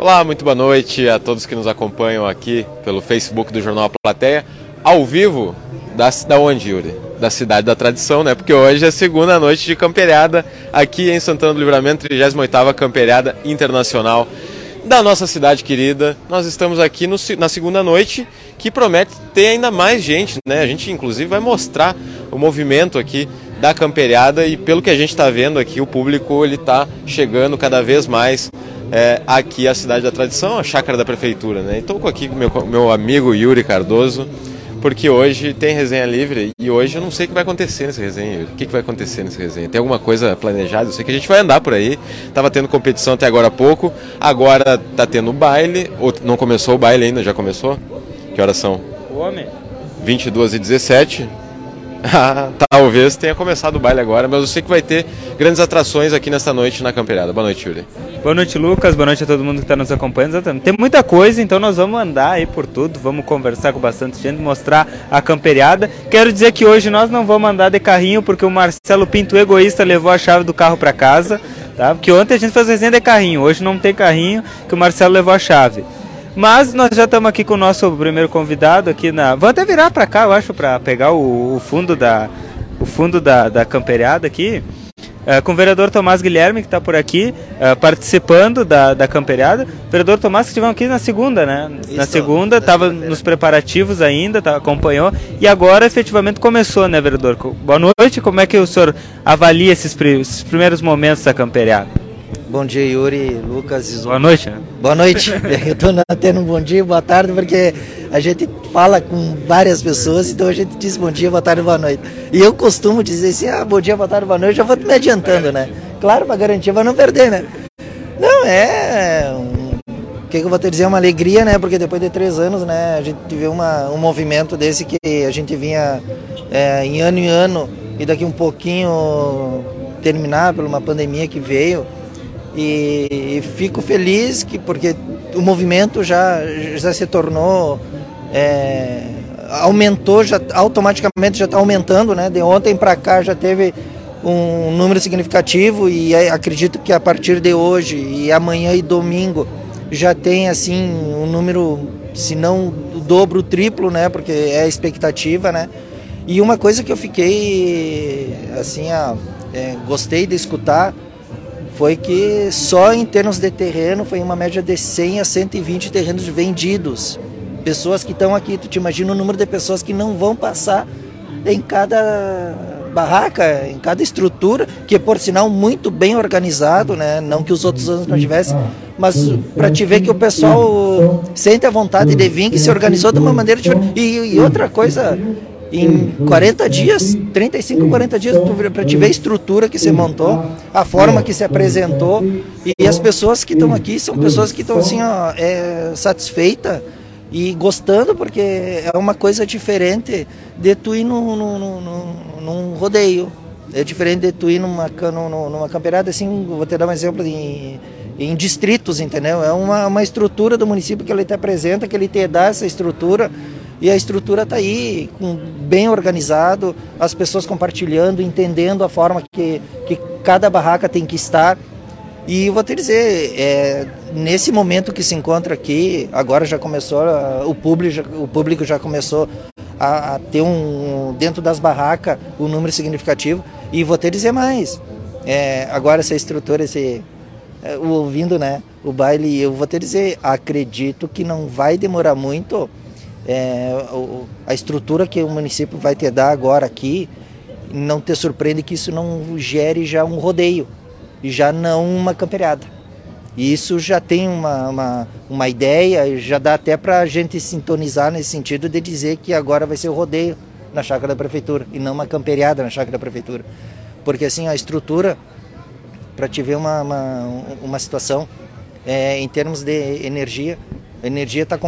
Olá, muito boa noite a todos que nos acompanham aqui pelo Facebook do Jornal A Plateia, ao vivo da, da onde, Yuri? Da cidade da tradição, né? Porque hoje é segunda noite de camperiada aqui em Santana do Livramento, 38ª Camperiada Internacional da nossa cidade querida. Nós estamos aqui no, na segunda noite, que promete ter ainda mais gente, né? A gente inclusive vai mostrar o movimento aqui da camperiada e pelo que a gente está vendo aqui, o público ele está chegando cada vez mais é, aqui a cidade da tradição, a chácara da prefeitura, né? Estou aqui com meu, meu amigo Yuri Cardoso, porque hoje tem resenha livre e hoje eu não sei o que vai acontecer nessa resenha, Yuri. O que, que vai acontecer nessa resenha? Tem alguma coisa planejada? Eu sei que a gente vai andar por aí. Tava tendo competição até agora há pouco, agora tá tendo baile, ou não começou o baile ainda, já começou? Que horas são? Homem. 22 e 17 Talvez tenha começado o baile agora, mas eu sei que vai ter grandes atrações aqui nesta noite na campeirada. Boa noite, Yuri. Boa noite, Lucas. Boa noite a todo mundo que está nos acompanhando. Exatamente. Tem muita coisa, então nós vamos andar aí por tudo, vamos conversar com bastante gente, mostrar a camperiada. Quero dizer que hoje nós não vamos andar de carrinho, porque o Marcelo Pinto, egoísta, levou a chave do carro para casa. Tá? Porque ontem a gente fez resenha de carrinho, hoje não tem carrinho, que o Marcelo levou a chave. Mas nós já estamos aqui com o nosso primeiro convidado aqui na. Vou até virar para cá, eu acho, para pegar o, o, fundo da o fundo da, da camperiada aqui. Uh, com o vereador Tomás Guilherme, que está por aqui, uh, participando da, da camperiada. Vereador Tomás, que estivemos aqui na segunda, né? Isso, na segunda, estava nos preparativos ainda, tá, acompanhou. E agora, efetivamente, começou, né, vereador? Boa noite, como é que o senhor avalia esses, esses primeiros momentos da camperiada? Bom dia, Yuri, Lucas. Boa noite. Né? Boa noite. Eu estou tendo um bom dia, boa tarde, porque a gente fala com várias pessoas, então a gente diz bom dia, boa tarde, boa noite. E eu costumo dizer assim, ah, bom dia, boa tarde, boa noite, já vou me adiantando, né? Claro, para garantir, para não perder, né? Não, é... O que, que, eu vou te dizer? É uma alegria, né? Porque depois de três anos, né, a gente vê uma, um movimento desse que a gente vinha é, em ano em ano e daqui um pouquinho terminar por uma pandemia que veio e, fico feliz que porque o movimento já, já se tornou é, aumentou já automaticamente já está aumentando né? De ontem para cá já teve um número significativo e acredito que a partir de hoje e amanhã e domingo já tem assim um número se não o dobro o triplo né? Porque é a expectativa né? E uma coisa que eu fiquei assim a, é, gostei de escutar foi que só em termos de terreno foi uma média de 100 a 120 terrenos vendidos. Pessoas que estão aqui, tu te imagina o número de pessoas que não vão passar em cada barraca, em cada estrutura, que é por sinal muito bem organizado, né? Não que os outros anos não tivessem, mas para te ver que o pessoal sente a vontade de vir, que se organizou de uma maneira diferente. E, e outra coisa em 40 dias, 35, 40 dias, para te ver a estrutura que se montou, a forma que se apresentou. E as pessoas que estão aqui são pessoas que estão assim, ó, é, satisfeitas e gostando, porque é uma coisa diferente de tu ir num, num, num, num rodeio. É diferente de tu ir numa, numa campeirada, assim, vou te dar um exemplo em, em distritos, entendeu? É uma, uma estrutura do município que ele te apresenta, que ele te dá essa estrutura e a estrutura está aí, com, bem organizado, as pessoas compartilhando, entendendo a forma que, que cada barraca tem que estar. E vou te dizer, é, nesse momento que se encontra aqui, agora já começou, o público já, o público já começou a, a ter um, dentro das barracas, um número significativo. E vou te dizer mais, é, agora essa estrutura, esse, é, ouvindo né, o baile, eu vou te dizer, acredito que não vai demorar muito é, a estrutura que o município vai te dar agora aqui, não te surpreende que isso não gere já um rodeio e já não uma camperiada. Isso já tem uma, uma, uma ideia, já dá até para a gente sintonizar nesse sentido de dizer que agora vai ser o rodeio na chácara da prefeitura e não uma camperiada na chácara da prefeitura. Porque assim, a estrutura, para te ver uma, uma, uma situação, é, em termos de energia, a energia tá,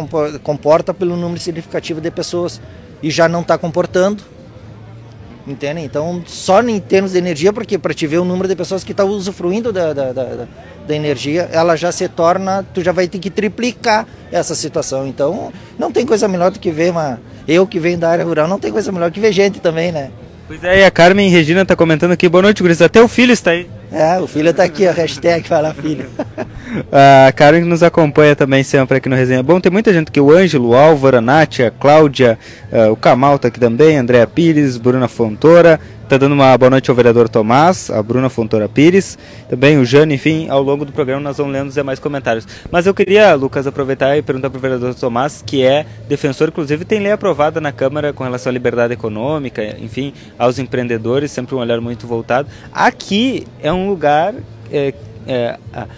comporta pelo número significativo de pessoas e já não está comportando. Entende? Então, só em termos de energia, porque para te ver o número de pessoas que estão tá usufruindo da, da, da, da, energia, ela já se torna, tu já vai ter que triplicar essa situação. Então, não tem coisa melhor do que ver uma. Eu que venho da área rural, não tem coisa melhor que ver gente também, né? Pois é, e a Carmen Regina está comentando aqui, boa noite, Gris. Até o filho está aí. É, o filho está aqui, a hashtag fala filho. A Karen que nos acompanha também sempre aqui no Resenha. Bom, tem muita gente aqui, o Ângelo, Álvaro, a Nátia, a Cláudia, uh, o Camal tá aqui também, Andréa Pires, Bruna Fontoura, tá dando uma boa noite ao vereador Tomás, a Bruna Fontoura Pires, também o Jane, enfim, ao longo do programa nós vamos lendo os demais comentários. Mas eu queria, Lucas, aproveitar e perguntar para o vereador Tomás, que é defensor, inclusive tem lei aprovada na Câmara com relação à liberdade econômica, enfim, aos empreendedores, sempre um olhar muito voltado. Aqui é um lugar é, é,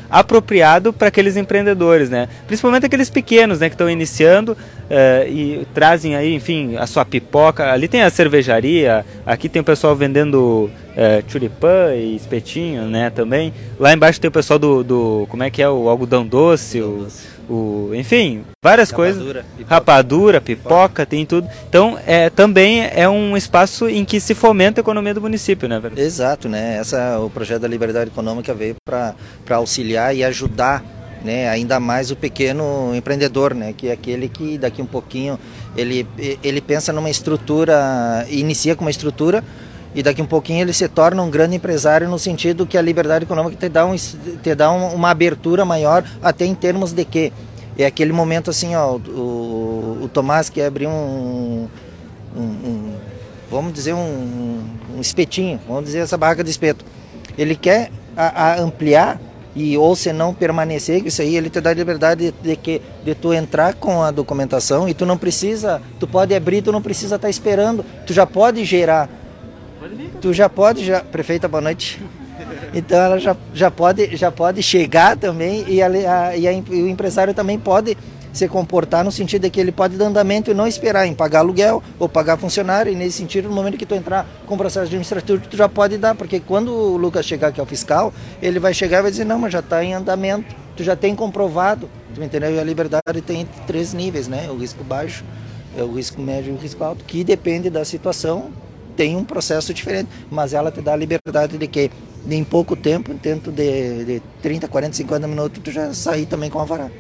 apropriado para aqueles empreendedores, né? Principalmente aqueles pequenos, né, que estão iniciando é, e trazem aí, enfim, a sua pipoca. Ali tem a cervejaria, aqui tem o pessoal vendendo é, churipã e espetinho, né, também. Lá embaixo tem o pessoal do, do como é que é o algodão doce, o o, enfim, várias rapadura, coisas. Pipoca. Rapadura, pipoca, tem tudo. Então, é, também é um espaço em que se fomenta a economia do município, né, verdade? Exato, né? Essa, o projeto da Liberdade Econômica veio para auxiliar e ajudar né, ainda mais o pequeno empreendedor, né, que é aquele que daqui um pouquinho ele, ele pensa numa estrutura, inicia com uma estrutura e daqui um pouquinho ele se torna um grande empresário no sentido que a liberdade econômica te dá, um, te dá um, uma abertura maior até em termos de que é aquele momento assim ó o, o Tomás que abriu um, um, um, vamos dizer um, um espetinho vamos dizer essa barraca de espeto. Ele quer a, a ampliar e ou se não permanecer isso aí ele te dá a liberdade de, de que de tu entrar com a documentação e tu não precisa tu pode abrir tu não precisa estar tá esperando tu já pode gerar tu já pode, já, prefeita, boa noite. Então ela já, já, pode, já pode chegar também e, a, a, e, a, e o empresário também pode se comportar no sentido de que ele pode dar andamento e não esperar em pagar aluguel ou pagar funcionário. E nesse sentido, no momento que tu entrar com o processo administrativo, tu já pode dar, porque quando o Lucas chegar aqui ao fiscal, ele vai chegar e vai dizer, não, mas já está em andamento, tu já tem comprovado, tu entendeu? E a liberdade tem três níveis, né? O risco baixo, é o risco médio e o risco alto, que depende da situação tem um processo diferente, mas ela te dá a liberdade de que em pouco tempo, dentro de, de 30, 40, 50 minutos, tu já sair também com a varada.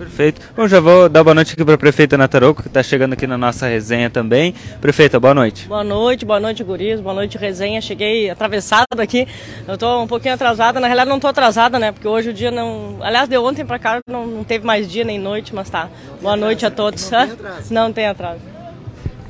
Perfeito. Bom, já vou dar boa noite aqui para a prefeita Nataroco, que está chegando aqui na nossa resenha também. Prefeita, boa noite. Boa noite, boa noite, guris, boa noite, resenha. Cheguei atravessado aqui, eu estou um pouquinho atrasada, na realidade não estou atrasada, né, porque hoje o dia não... Aliás, de ontem para cá não, não, teve mais dia nem noite, mas tá. Boa noite a todos. Não tem atraso. Não tem atraso.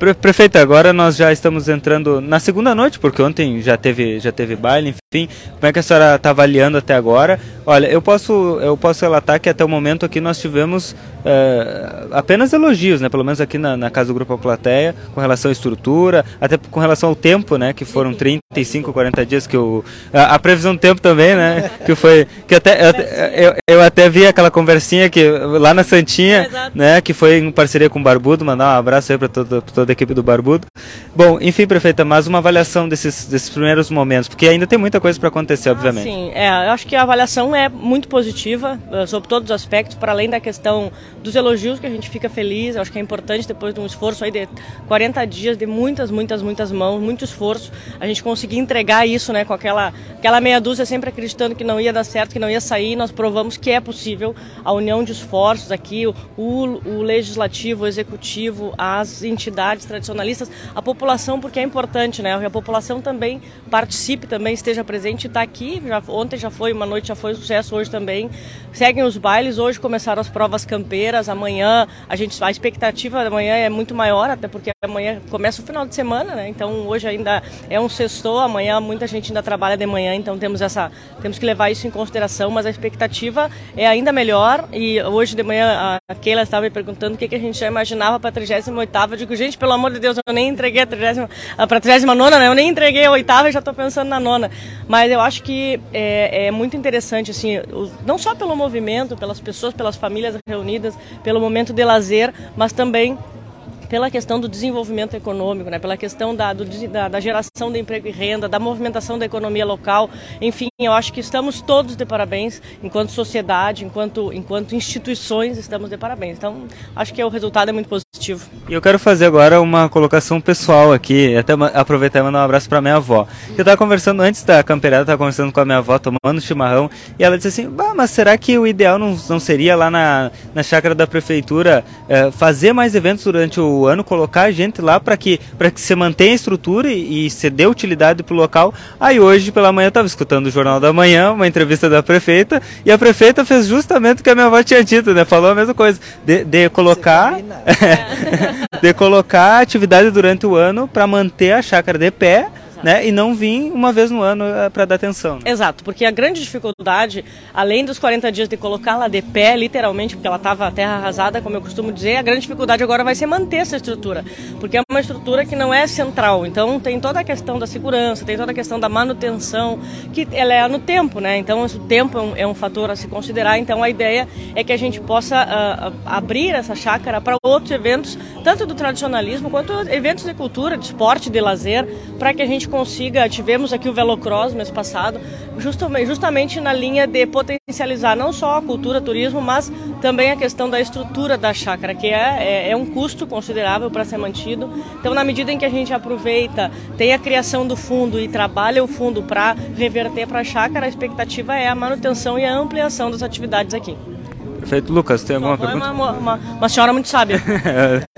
Prefeito, agora nós já estamos entrando na segunda noite, porque ontem já teve, já teve baile, enfim. Como é que a senhora está avaliando até agora? Olha, eu posso, eu posso relatar que até o momento aqui nós tivemos é, apenas elogios, né? Pelo menos aqui na, na, casa do Grupo Plateia, com relação à estrutura, até com relação ao tempo, né? Que foram 35, 40 dias que o a, a previsão do tempo também, né? Que foi que até eu, eu, eu até vi aquela conversinha que lá na Santinha, né? Que foi em parceria com o Barbudo, mandar um abraço aí para toda, toda a equipe do Barbudo. Bom, enfim, prefeita, mais uma avaliação desses, desses primeiros momentos, porque ainda tem muita coisa para acontecer, ah, obviamente. Sim, é, eu acho que a avaliação é muito positiva uh, sobre todos os aspectos, para além da questão dos elogios que a gente fica feliz. Eu acho que é importante depois de um esforço aí de 40 dias, de muitas, muitas, muitas mãos, muito esforço, a gente conseguir entregar isso, né, com aquela, aquela meia dúzia sempre acreditando que não ia dar certo, que não ia sair. Nós provamos que é possível a união de esforços aqui, o, o legislativo, o executivo, as entidades tradicionalistas, a população, porque é importante, né, a população também participe, também esteja presente, está aqui. Já, ontem já foi uma noite, já foi um sucesso, hoje também. Seguem os bailes, hoje começaram as provas campeiras amanhã a gente a expectativa da manhã é muito maior, até porque amanhã começa o final de semana, né? Então hoje ainda é um sexto, amanhã muita gente ainda trabalha de manhã, então temos essa temos que levar isso em consideração, mas a expectativa é ainda melhor e hoje de manhã a Keila estava me perguntando o que, que a gente já imaginava para a 38 eu digo, gente, pelo amor de Deus, eu nem entreguei a 30 para a 39 né? Eu nem entreguei a oitava e já estou pensando na nona. Mas eu acho que é, é muito interessante assim, não só pelo movimento, pelas pessoas, pelas famílias reunidas, pelo momento de lazer, mas também pela questão do desenvolvimento econômico, né, pela questão da, do, da, da, geração de emprego e renda, da movimentação da economia local. Enfim, eu acho que estamos todos de parabéns, enquanto sociedade, enquanto, enquanto instituições, estamos de parabéns. Então, acho que o resultado é muito positivo. E eu quero fazer agora uma colocação pessoal aqui, até aproveitar e mandar um abraço para minha avó. Eu estava conversando antes da campeirada, estava conversando com a minha avó, tomando chimarrão, e ela disse assim: mas será que o ideal não, não seria lá na, na chácara da prefeitura é, fazer mais eventos durante o o ano, colocar gente lá para que, que se mantenha a estrutura e, e se dê utilidade para o local. Aí hoje pela manhã eu estava escutando o Jornal da Manhã, uma entrevista da prefeita, e a prefeita fez justamente o que a minha avó tinha dito, né? Falou a mesma coisa, de, de colocar de colocar atividade durante o ano para manter a chácara de pé né? E não vir uma vez no ano eh, para dar atenção. Né? Exato, porque a grande dificuldade, além dos 40 dias de colocá-la de pé, literalmente, porque ela estava terra arrasada, como eu costumo dizer, a grande dificuldade agora vai ser manter essa estrutura, porque é uma estrutura que não é central. Então tem toda a questão da segurança, tem toda a questão da manutenção, que ela é no tempo, né? Então o tempo é um, é um fator a se considerar. Então a ideia é que a gente possa uh, abrir essa chácara para outros eventos, tanto do tradicionalismo quanto eventos de cultura, de esporte, de lazer, para que a gente consiga, tivemos aqui o Velocross mês passado, justamente, justamente na linha de potencializar não só a cultura, turismo, mas também a questão da estrutura da chácara, que é, é, é um custo considerável para ser mantido. Então, na medida em que a gente aproveita, tem a criação do fundo e trabalha o fundo para reverter para a chácara, a expectativa é a manutenção e a ampliação das atividades aqui. Perfeito. Lucas, tem alguma pergunta? Uma, uma, uma senhora muito sábia.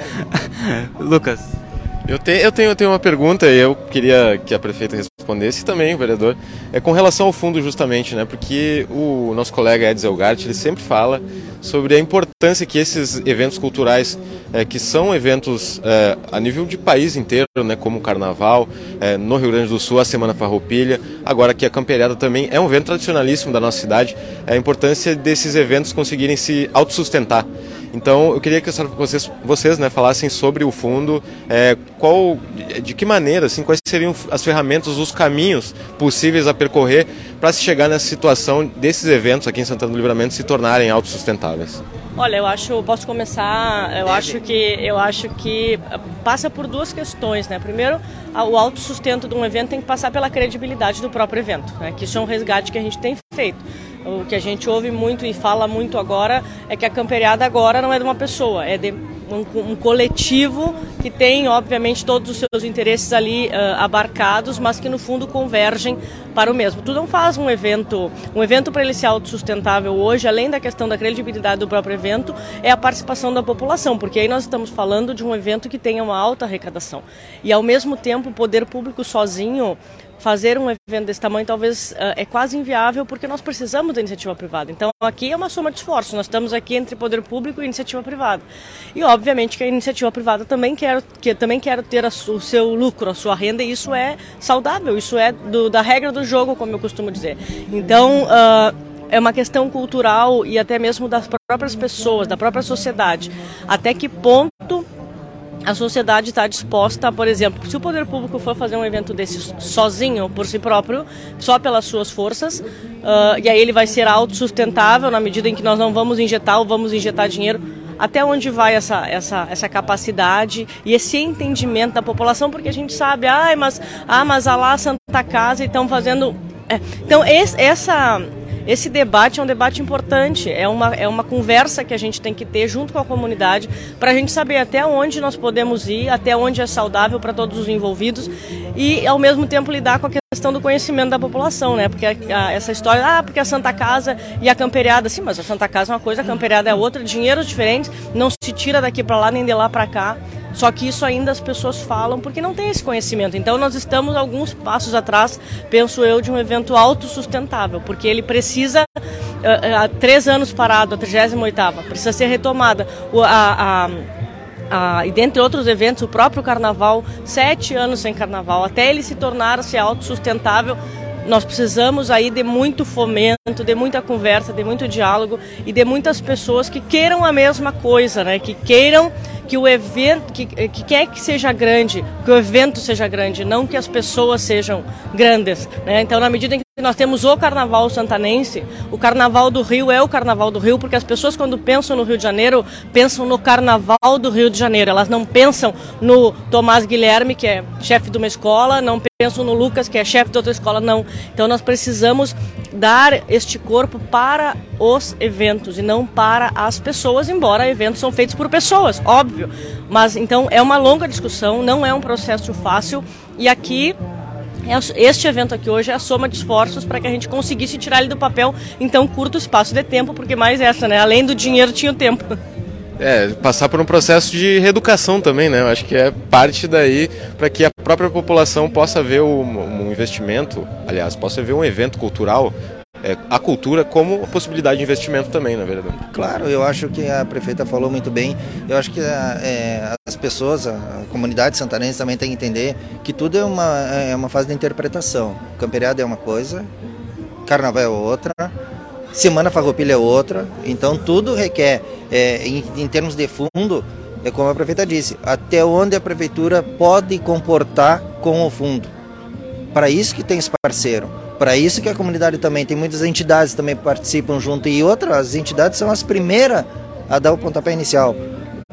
Lucas. Eu, te, eu, tenho, eu tenho uma pergunta e eu queria que a prefeita respondesse também, o vereador. É com relação ao fundo, justamente, né? Porque o nosso colega Ed Zelgart, ele sempre fala sobre a importância que esses eventos culturais, é, que são eventos é, a nível de país inteiro, né? Como o Carnaval, é, no Rio Grande do Sul, a Semana Farroupilha, agora que a Camperiada também é um evento tradicionalíssimo da nossa cidade, é a importância desses eventos conseguirem se autossustentar. Então, eu queria que vocês, vocês né, falassem sobre o fundo, é, qual, de que maneira, assim, quais seriam as ferramentas, os caminhos possíveis a percorrer para se chegar nessa situação desses eventos aqui em Santana do Livramento se tornarem autossustentáveis. Olha, eu acho, posso começar, eu acho que eu acho que passa por duas questões, né? Primeiro, o autossustento de um evento tem que passar pela credibilidade do próprio evento, né? Que isso é um resgate que a gente tem feito. O que a gente ouve muito e fala muito agora é que a camperiada agora não é de uma pessoa, é de um, um coletivo que tem, obviamente, todos os seus interesses ali uh, abarcados, mas que no fundo convergem para o mesmo. Tu não faz um evento, um evento para ele ser autossustentável hoje, além da questão da credibilidade do próprio evento, é a participação da população, porque aí nós estamos falando de um evento que tenha uma alta arrecadação. E ao mesmo tempo, o poder público sozinho fazer um evento desse tamanho talvez uh, é quase inviável porque nós precisamos da iniciativa privada. Então aqui é uma soma de esforços. Nós estamos aqui entre poder público e iniciativa privada. E obviamente que a iniciativa privada também quer, que também quer ter a, o seu lucro, a sua renda. E isso é saudável. Isso é do, da regra do jogo, como eu costumo dizer. Então uh, é uma questão cultural e até mesmo das próprias pessoas, da própria sociedade. Até que ponto a sociedade está disposta, por exemplo, se o poder público for fazer um evento desse sozinho, por si próprio, só pelas suas forças, uh, e aí ele vai ser autossustentável na medida em que nós não vamos injetar ou vamos injetar dinheiro, até onde vai essa, essa, essa capacidade e esse entendimento da população, porque a gente sabe, ah, mas, ah, mas a lá Santa Casa estão fazendo. É. Então, esse, essa esse debate é um debate importante, é uma, é uma conversa que a gente tem que ter junto com a comunidade para a gente saber até onde nós podemos ir, até onde é saudável para todos os envolvidos e, ao mesmo tempo, lidar com a questão do conhecimento da população, né? Porque a, essa história, ah, porque a Santa Casa e a camperiada, sim, mas a Santa Casa é uma coisa, a camperiada é outra, dinheiros diferentes, não se tira daqui para lá nem de lá para cá. Só que isso ainda as pessoas falam porque não tem esse conhecimento. Então nós estamos alguns passos atrás, penso eu, de um evento autossustentável, porque ele precisa eh, eh, há três anos parado, a 38 precisa ser retomada. a, a ah, e dentre outros eventos, o próprio carnaval, sete anos sem carnaval, até ele se tornar se autossustentável, nós precisamos aí de muito fomento, de muita conversa, de muito diálogo e de muitas pessoas que queiram a mesma coisa, né? Que queiram que o evento, que, que quer que seja grande, que o evento seja grande, não que as pessoas sejam grandes, né? Então, na medida em que nós temos o Carnaval Santanense. O Carnaval do Rio é o Carnaval do Rio, porque as pessoas, quando pensam no Rio de Janeiro, pensam no Carnaval do Rio de Janeiro. Elas não pensam no Tomás Guilherme, que é chefe de uma escola, não pensam no Lucas, que é chefe de outra escola, não. Então, nós precisamos dar este corpo para os eventos e não para as pessoas, embora eventos são feitos por pessoas, óbvio. Mas, então, é uma longa discussão, não é um processo fácil. E aqui é este evento aqui hoje é a soma de esforços para que a gente conseguisse tirar ele do papel em tão curto espaço de tempo, porque mais essa, né? Além do dinheiro, tinha o tempo. É, passar por um processo de reeducação também, né? Eu acho que é parte daí para que a própria população possa ver um, investimento, aliás, possa ver um evento cultural é, a cultura como possibilidade de investimento também, na verdade. Claro, eu acho que a prefeita falou muito bem. Eu acho que é, as pessoas, a comunidade santanense também tem que entender que tudo é uma, é uma fase de interpretação. Camperiada é uma coisa, carnaval é outra, semana farroupilha é outra. Então tudo requer, é, em, em termos de fundo, é como a prefeita disse, até onde a prefeitura pode comportar com o fundo. Para isso que tem esse parceiro para isso que a comunidade também tem muitas entidades também participam junto e outras entidades são as primeiras a dar o pontapé inicial.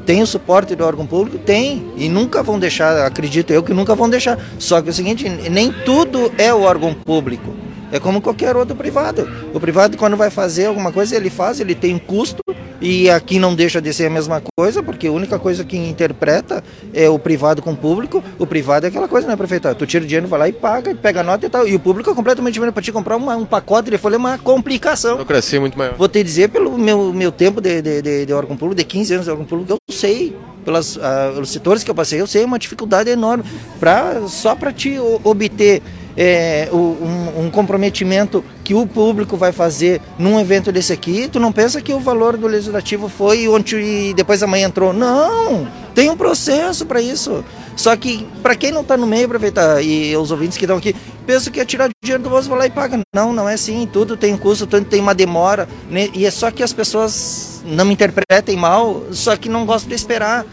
Tem o suporte do órgão público? Tem. E nunca vão deixar, acredito eu que nunca vão deixar. Só que é o seguinte, nem tudo é o órgão público. É como qualquer outro privado. O privado, quando vai fazer alguma coisa, ele faz, ele tem custo, e aqui não deixa de ser a mesma coisa, porque a única coisa que interpreta é o privado com o público. O privado é aquela coisa, né, prefeito? Tu tira o dinheiro, vai lá e paga, pega a nota e tal. E o público é completamente diferente. Para te comprar uma, um pacote de folha é uma complicação. Burocracia muito maior. Vou te dizer, pelo meu, meu tempo de, de, de, de órgão público, de 15 anos de órgão público, eu sei pelas, pelos setores que eu passei, eu sei uma dificuldade enorme pra, só para te obter é, um, um, comprometimento que o público vai fazer num evento desse aqui, tu não pensa que o valor do legislativo foi ontem e depois amanhã entrou. Não! Tem um processo para isso. Só que, para quem não está no meio, aproveitar, e os ouvintes que estão aqui, pensam que é tirar dinheiro do bolso, vai lá e paga. Não, não é assim. Tudo tem custo, tudo tem uma demora. Né? E é só que as pessoas não me interpretem mal, só que não gostam de esperar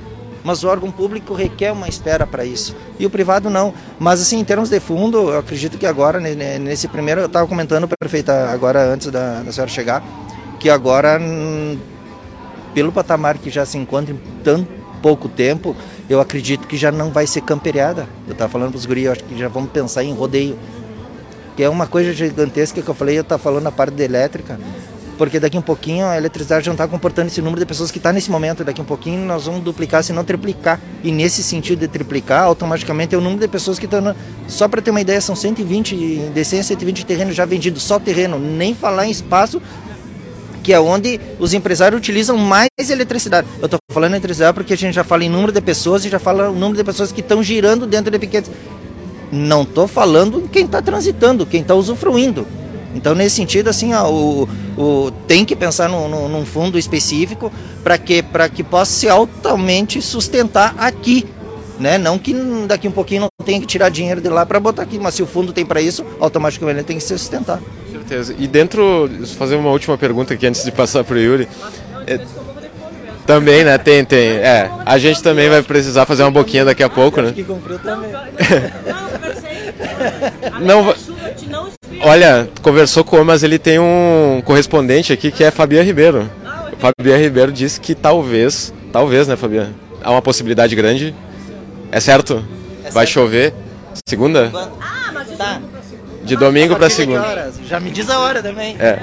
mas o órgão público requer uma espera para isso. E o privado não. Mas assim, em termos de fundo, eu acredito que agora, nesse primeiro, eu estava comentando, prefeita, agora antes da, da senhora chegar, que agora, pelo patamar que já se encontra em tão pouco tempo, eu acredito que já não vai ser camperiada. Eu estava falando para os guris, eu acho que já vamos pensar em rodeio. Que é uma coisa gigantesca que eu falei, eu estava falando na parte da elétrica porque daqui um pouquinho a eletricidade já está comportando esse número de pessoas que está nesse momento. Daqui um pouquinho nós vamos duplicar, se não triplicar. E nesse sentido de triplicar, automaticamente é o número de pessoas que estão. Só para ter uma ideia, são 120, de 100 a 120 terrenos já vendidos, só terreno, nem falar em espaço, que é onde os empresários utilizam mais eletricidade. Eu estou falando eletricidade porque a gente já fala em número de pessoas e já fala o número de pessoas que estão girando dentro de pequenos. Não estou falando quem está transitando, quem está usufruindo. Então, nesse sentido, assim, ó, o, o, tem que pensar no, no, num fundo específico para que, que possa se altamente sustentar aqui. Né? Não que daqui um pouquinho não tenha que tirar dinheiro de lá para botar aqui, mas se o fundo tem para isso, automaticamente ele tem que se sustentar. Com certeza. E dentro, fazer uma última pergunta aqui antes de passar para o Yuri. É, também, né? Tem, tem. É, a gente também vai precisar fazer uma boquinha daqui a pouco, né? Que comprou também. Não, não, Olha, conversou com o mas ele tem um correspondente aqui que é Fabiano Ribeiro. Fabiano Ribeiro disse que talvez, talvez, né, Fabiano? Há uma possibilidade grande. É certo? É Vai certo. chover. Segunda? Ah, mas tá. De domingo para segunda. Já me diz a hora também. É.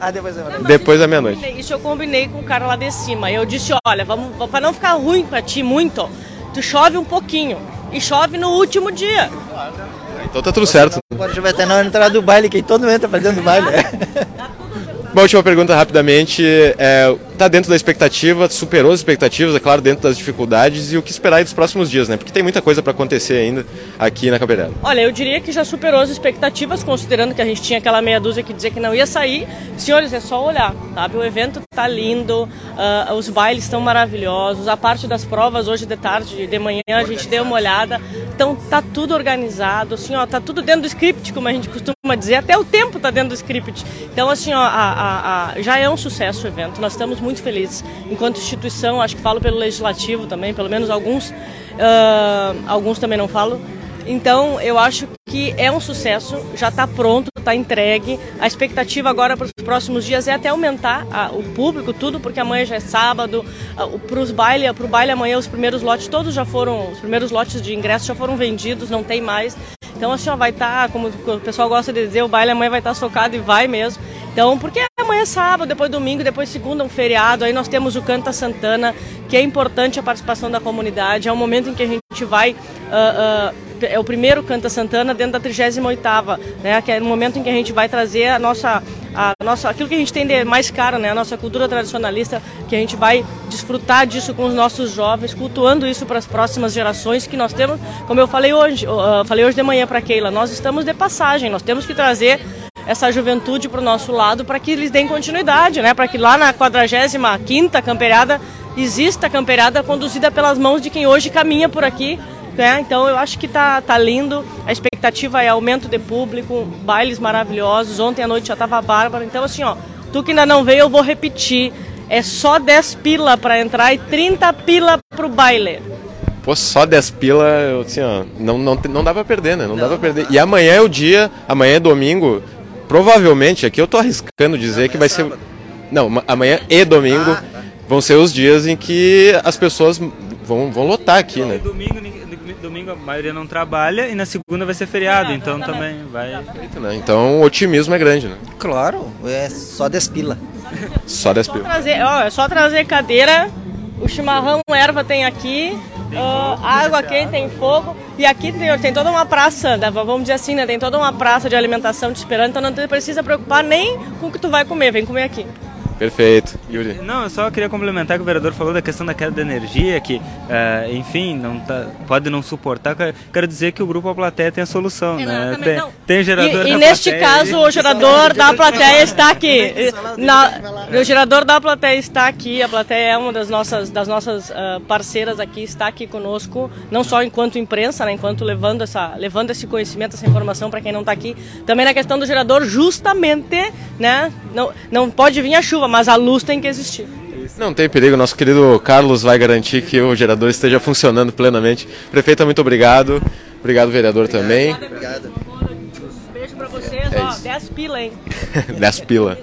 ah, depois da meia-noite. Depois da meia-noite. Isso eu combinei com o cara lá de cima. Eu disse, olha, vamos, para não ficar ruim para ti muito, tu chove um pouquinho. E chove no último dia. Então tá tudo certo. Agora já vai ter na entrada do baile, que todo mundo entra fazendo baile. Uma última pergunta rapidamente. É, tá dentro da expectativa, superou as expectativas, é claro, dentro das dificuldades e o que esperar aí dos próximos dias, né? Porque tem muita coisa para acontecer ainda aqui na Camperiada. Olha, eu diria que já superou as expectativas, considerando que a gente tinha aquela meia dúzia que dizia que não ia sair. Senhores, é só olhar, sabe? O evento tá lindo, uh, os bailes estão maravilhosos, a parte das provas hoje de tarde, de manhã, a gente deu uma olhada. Então tá tudo organizado, assim, ó, tá tudo dentro do script, como a gente costuma dizer, até o tempo tá dentro do script. Então, assim, ó, a, a, a, já é um sucesso o evento, nós estamos muito felizes. Enquanto instituição, acho que falo pelo legislativo também, pelo menos alguns, uh, alguns também não falo. Então, eu acho que é um sucesso, já está pronto, está entregue. A expectativa agora para os próximos dias é até aumentar a, o público, tudo, porque amanhã já é sábado. Para o baile, pro baile amanhã, os primeiros lotes, todos já foram, os primeiros lotes de ingressos já foram vendidos, não tem mais. Então, assim, ó, vai estar, tá, como o pessoal gosta de dizer, o baile amanhã vai estar tá socado e vai mesmo. Então, porque amanhã é sábado, depois domingo, depois segunda, um feriado, aí nós temos o Canta Santana, que é importante a participação da comunidade, é um momento em que a gente vai uh, uh, é o primeiro Canta Santana dentro da 38ª, né, que é o momento em que a gente vai trazer a nossa, a nossa, aquilo que a gente tem de mais caro, né, a nossa cultura tradicionalista, que a gente vai desfrutar disso com os nossos jovens, cultuando isso para as próximas gerações que nós temos, como eu falei hoje, uh, falei hoje de manhã para Keila, nós estamos de passagem, nós temos que trazer essa juventude para o nosso lado para que eles deem continuidade, né? Para que lá na 45ª camperiada exista a camperiada conduzida pelas mãos de quem hoje caminha por aqui, né? Então eu acho que tá, tá lindo, a expectativa é aumento de público, bailes maravilhosos, ontem à noite já estava bárbaro, então assim, ó, tu que ainda não veio, eu vou repetir, é só 10 pila para entrar e 30 pila pro baile. Pô, só 10 pila, assim, ó, não, não, não dá pra perder, né? Não, não dá pra perder. E amanhã é o dia, amanhã é domingo, provavelmente, aqui eu tô arriscando dizer que vai ser. Não, amanhã e domingo ah, tá. vão ser os dias em que as pessoas vão, vão lotar aqui, né? Domingo, domingo a maioria não trabalha e na segunda vai ser feriado, é, então também vai. Né? Então o otimismo é grande, né? Claro, é só despila. só despila. Ó, é só trazer cadeira, o chimarrão erva tem aqui, uh, água quente, tem fogo. E aqui tem, tem toda uma praça, vamos dizer assim, né? Tem toda uma praça de alimentação te esperando, então não precisa preocupar nem com o que tu vai comer, vem comer aqui. Perfeito. Yuri. Não, eu só queria complementar que o vereador falou da questão da queda de energia, que, uh, enfim, não tá, pode não suportar. Quero dizer que o Grupo A Plateia tem a solução, né? Tem, tem gerador E, e neste caso, o gerador da plateia está aqui. Na, o gerador da plateia está aqui. A plateia é uma das nossas, das nossas uh, parceiras aqui, está aqui conosco, não só enquanto imprensa, né, enquanto levando, essa, levando esse conhecimento, essa informação para quem não está aqui. Também na questão do gerador, justamente, né? Não, não pode vir a chuva mas a luz tem que existir. Não tem perigo, nosso querido Carlos vai garantir que o gerador esteja funcionando plenamente. Prefeita, muito obrigado. Obrigado, vereador obrigado. também. Obrigado. Beijo pra vocês, é ó, 10 pila, hein? 10 pila.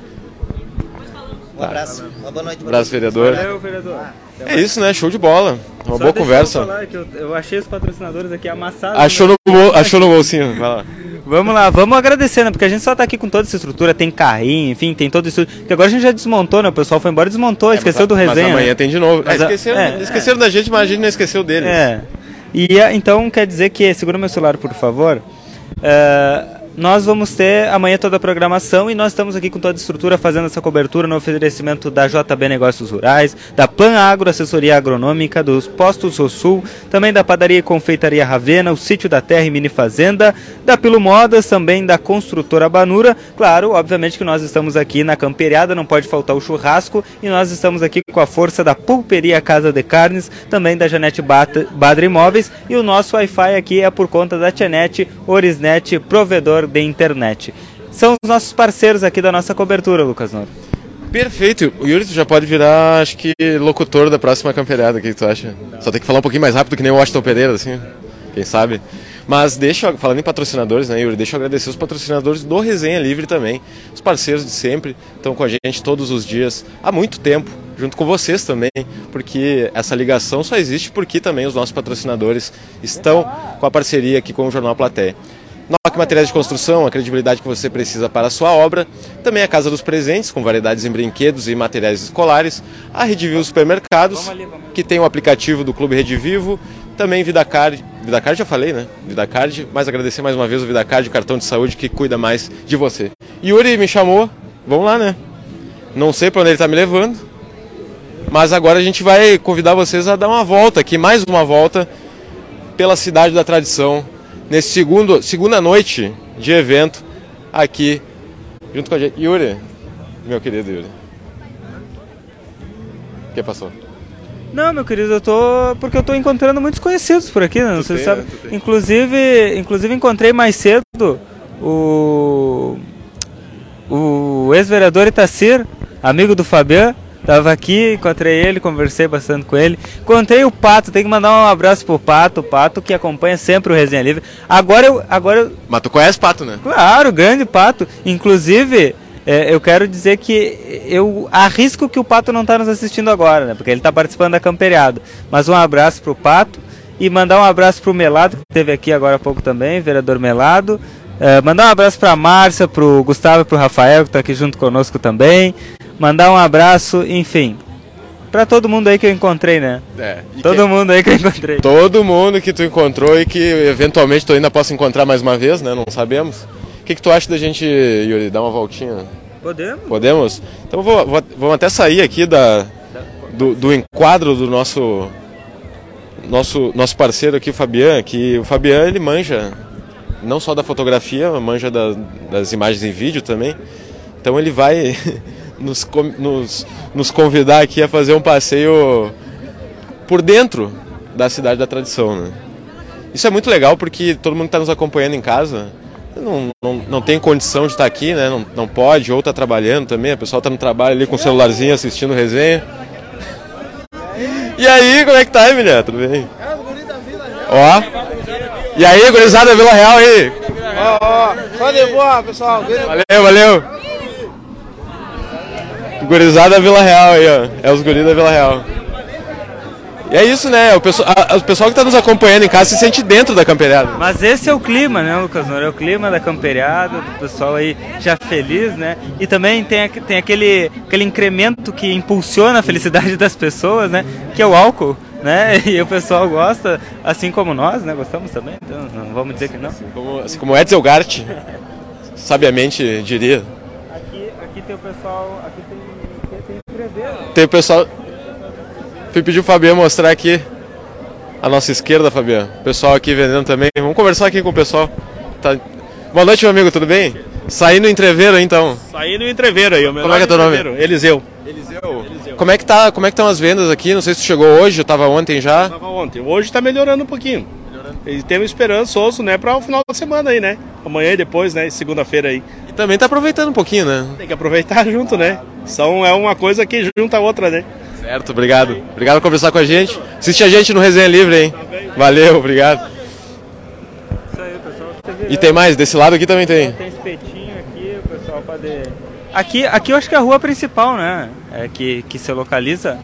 Um abraço, uma boa noite. Um abraço, vereador. Valeu, vereador. É isso, né? Show de bola. Uma Só boa conversa. Eu, eu, eu, achei os patrocinadores aqui amassados. Achou, no, achou no bolsinho, vai lá. Vamos lá, vamos agradecendo, né? porque a gente só tá aqui com toda essa estrutura, tem carrinho, enfim, tem todo isso. Que agora a gente já desmontou, né? O pessoal foi embora e desmontou, é, esqueceu do resenha. Mas amanhã né? tem de novo. Mas, é, esqueceram, é, esqueceram da gente, mas a gente não esqueceu deles. É. E então quer dizer que, segura meu celular, por favor. Uh, nós vamos ter amanhã toda a programação e nós estamos aqui com toda a estrutura fazendo essa cobertura no oferecimento da JB Negócios Rurais, da Plan Agro Assessoria Agronômica, dos Postos Sul, também da Padaria e Confeitaria Ravena, o Sítio da Terra e Mini Fazenda, da Pilo Modas, também da Construtora Banura. Claro, obviamente que nós estamos aqui na camperiada, não pode faltar o churrasco e nós estamos aqui com a força da Pulperia Casa de Carnes, também da Janete Badra Imóveis e o nosso Wi-Fi aqui é por conta da Tianet Orisnet, provedor de internet. São os nossos parceiros aqui da nossa cobertura, Lucas Noro. Perfeito. O Yuri, tu já pode virar, acho que, locutor da próxima campeonato. O que tu acha? Só tem que falar um pouquinho mais rápido que nem o Washington Pereira, assim. Quem sabe? Mas deixa, falando em patrocinadores, né, Yuri, deixa eu agradecer os patrocinadores do Resenha Livre também. Os parceiros de sempre estão com a gente todos os dias, há muito tempo, junto com vocês também, porque essa ligação só existe porque também os nossos patrocinadores estão com a parceria aqui com o Jornal Plateia. NOC Materiais de Construção, a credibilidade que você precisa para a sua obra. Também a Casa dos Presentes, com variedades em brinquedos e materiais escolares. A Redivivo Supermercados, que tem o aplicativo do Clube Redivivo. Também VidaCard, VidaCard já falei, né? VidaCard, mas agradecer mais uma vez o VidaCard, o cartão de saúde que cuida mais de você. Yuri me chamou, vamos lá, né? Não sei para onde ele está me levando, mas agora a gente vai convidar vocês a dar uma volta aqui, mais uma volta pela cidade da tradição, nesse segundo, segunda noite de evento aqui junto com a gente. Yuri, meu querido Yuri. O que passou? Não, meu querido, eu tô. Porque eu tô encontrando muitos conhecidos por aqui, né? Você sabe. Inclusive, inclusive encontrei mais cedo o. O ex-vereador Itacir, amigo do Fabiano Tava aqui, encontrei ele, conversei bastante com ele. Encontrei o Pato, tem que mandar um abraço pro Pato, o Pato que acompanha sempre o Resenha Livre. Agora eu. Agora eu... Mas tu conhece Pato, né? Claro, grande Pato. Inclusive, é, eu quero dizer que eu arrisco que o Pato não tá nos assistindo agora, né? Porque ele tá participando da camperiada. Mas um abraço pro Pato e mandar um abraço pro Melado, que esteve aqui agora há pouco também, vereador Melado. É, mandar um abraço para a Márcia, para o Gustavo e para o Rafael, que está aqui junto conosco também mandar um abraço, enfim. Pra todo mundo aí que eu encontrei, né? É. Todo mundo aí que eu encontrei. Todo mundo que tu encontrou e que eventualmente tu ainda possa encontrar mais uma vez, né? Não sabemos. O que, que tu acha da gente, Yuri, dar uma voltinha? Podemos? Podemos? Então vou, vou, vamos até sair aqui da, do, do enquadro do nosso, nosso nosso parceiro aqui, o Fabian, que o Fabian ele manja não só da fotografia, manja da, das imagens em vídeo também. Então ele vai nos, nos, nos convidar aqui a fazer um passeio por dentro da cidade da tradição, né? Isso é muito legal porque todo mundo que está nos acompanhando em casa não, não, não tem condição de estar aqui, né? Não, não pode, ou está trabalhando também. A pessoa está no trabalho ali com o celularzinho assistindo resenha. E aí, como é que tá, Emiliano? Tudo bem? Ó. E aí, gurizada Vila Real aí? Ó, ó, só de boa, pessoal. Valeu, valeu. Gurizada Vila Real aí, ó. É os guris da Vila Real. E é isso, né? O pessoal, a- o pessoal que está nos acompanhando em casa se sente dentro da camperiada. Mas esse é o clima, né, Lucas? É o clima da camperiada, do pessoal aí já feliz, né? E também tem, tem aquele, aquele incremento que impulsiona a felicidade das pessoas, né? Que é o álcool, né? E o pessoal gosta, assim como nós, né? Gostamos também, então não vamos dizer que não. Como, assim como Edsel Gart sabiamente diria. Aqui, aqui tem o pessoal, aqui tem, tem entreveiro. Tem o pessoal. Fui pedir o Fabiano mostrar aqui a nossa esquerda, Fabiano. O pessoal aqui vendendo também. Vamos conversar aqui com o pessoal. Tá- Boa noite, meu amigo, tudo bem? Saindo entreveiro aí, então. Saí no entreveiro aí, Como é que é teu nome? entreveiro, Eliseu. Como é que tá? Como é que estão as vendas aqui? Não sei se chegou hoje, eu tava ontem já. Tava ontem. Hoje tá melhorando um pouquinho. E temos esperançoso, né, para o final da semana aí, né? Amanhã e depois, né, segunda-feira aí. E também tá aproveitando um pouquinho, né? Tem que aproveitar junto, né? São, é uma coisa que junta a outra, né? Certo, obrigado. Obrigado por conversar com a gente. Assiste a gente no Resenha Livre, hein? Valeu, obrigado. Isso aí, pessoal. E tem mais? Desse lado aqui também tem. Tem espetinho aqui, o pessoal pode. Aqui, aqui eu acho que é a rua principal, né? É que, que se localiza.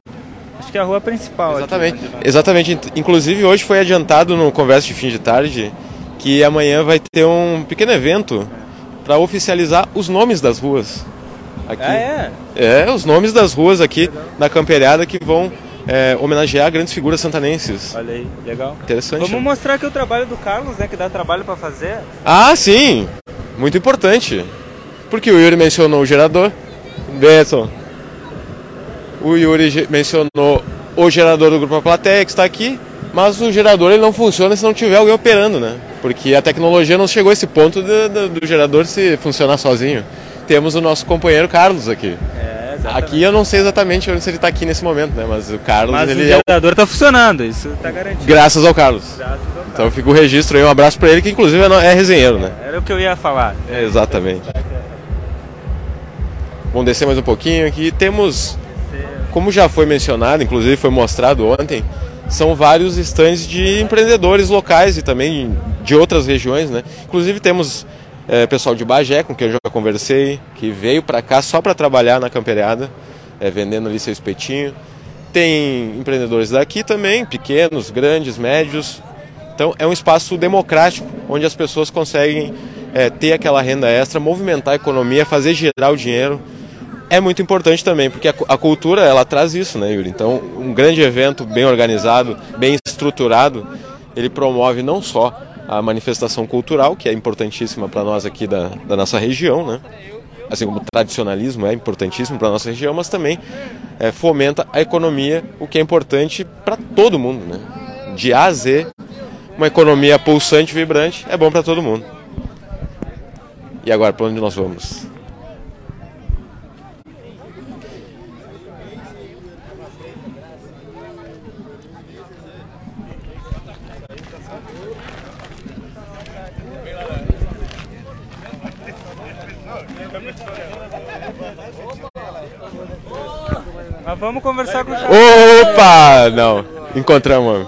Acho que é a rua principal. aqui. Exatamente. Exatamente. Int- Inclusive hoje foi adiantado no conversa de fim de tarde que amanhã vai ter um pequeno evento para oficializar os nomes das ruas. Aqui. Ah, é? É, os nomes das ruas aqui na camperiada que vão é, homenagear grandes figuras santanenses. Olha aí, legal. Interessante. Vamos né? mostrar aqui o trabalho do Carlos, né? Que dá trabalho pra fazer. Ah, sim! Muito importante. Porque o Yuri mencionou o gerador. Benção. O Yuri mencionou o gerador do Grupo A Plateia, que está aqui. Mas o gerador ele não funciona se não tiver alguém operando, né? Porque a tecnologia não chegou a esse ponto do, do- do gerador se funcionar sozinho. Temos o nosso companheiro Carlos aqui. É, Aqui eu não sei exatamente onde ele está aqui nesse momento, né? Mas o Carlos, Mas ele é o... gerador tá funcionando, isso tá garantido. Graças ao Carlos. Graças ao Então fica o registro aí, um abraço para ele, que inclusive é é resenheiro, né? Era o que eu ia falar. É, exatamente. Vamos descer mais um pouquinho aqui. Temos, como já foi mencionado, inclusive foi mostrado ontem, são vários estandes de empreendedores locais e também de outras regiões, né? Inclusive temos é, pessoal de Bagé, com quem eu já conversei, que veio para cá só para trabalhar na camperiada, é, vendendo ali seu espetinho. Tem empreendedores daqui também, pequenos, grandes, médios. Então é um espaço democrático onde as pessoas conseguem é, ter aquela renda extra, movimentar a economia, fazer girar o dinheiro. É muito importante também, porque a, a cultura ela traz isso, né, Yuri? Então, um grande evento bem organizado, bem estruturado, ele promove não só a manifestação cultural, que é importantíssima para nós aqui da, da nossa região, né? Assim como o tradicionalismo é importantíssimo para nossa região, mas também é, fomenta a economia, o que é importante para todo mundo, né? De A a Z, uma economia pulsante, vibrante, é bom para todo mundo. E agora, para onde nós vamos? Vamos conversar com o Opa! Não, encontramos.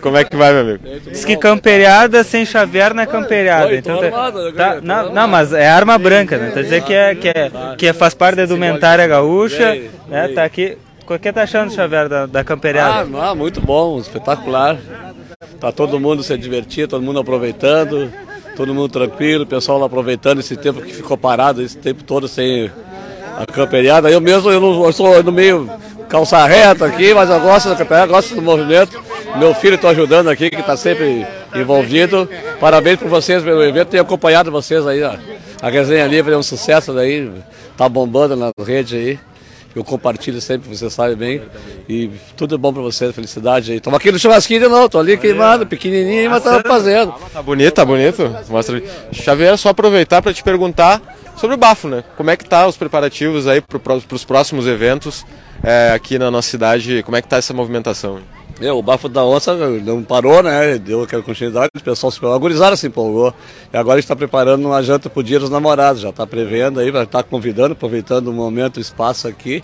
Como é que vai, meu amigo? Diz que camperiada sem Xavier não é camperiada. Então tá, tá- não, não, mas é arma branca, né? Então dizer que é, que é, que é, faz parte da indumentária gaúcha, né? Tá aqui. O que tá achando, Xavier, da, da Ah, camperiada? ah, muito bom, espetacular. Tá todo mundo se divertindo, todo mundo aproveitando, todo mundo tranquilo, o pessoal lá aproveitando esse tempo que ficou parado, esse tempo todo sem, a camperiada. Eu mesmo, eu, não, eu sou no meio calça reta aqui, mas eu gosto da camperiada, gosto do movimento. Meu filho está ajudando aqui, que está sempre envolvido. Parabéns por vocês pelo evento, tenho acompanhado vocês aí, ó. A resenha livre é um sucesso daí, tá bombando na rede aí. Eu compartilho sempre, você sabe bem. E tudo é bom pra vocês, felicidade aí. Toma aqui no churrasquinho novo, tô ali queimado, pequenininho, mas tá fazendo. Tá bonito, tá bonito. Mostra. Xavier, só aproveitar para te perguntar sobre o bafo, né? Como é que tá os preparativos aí para os próximos eventos é, aqui na nossa cidade? Como é que tá essa movimentação? É, o bafo da onça não parou, né? Deu aquela continuidade, o pessoal se empolgou, a gurizada se empolgou. E agora a gente está preparando uma janta pro dia dos namorados, já está prevendo aí, vai estar tá convidando, aproveitando o momento, o espaço aqui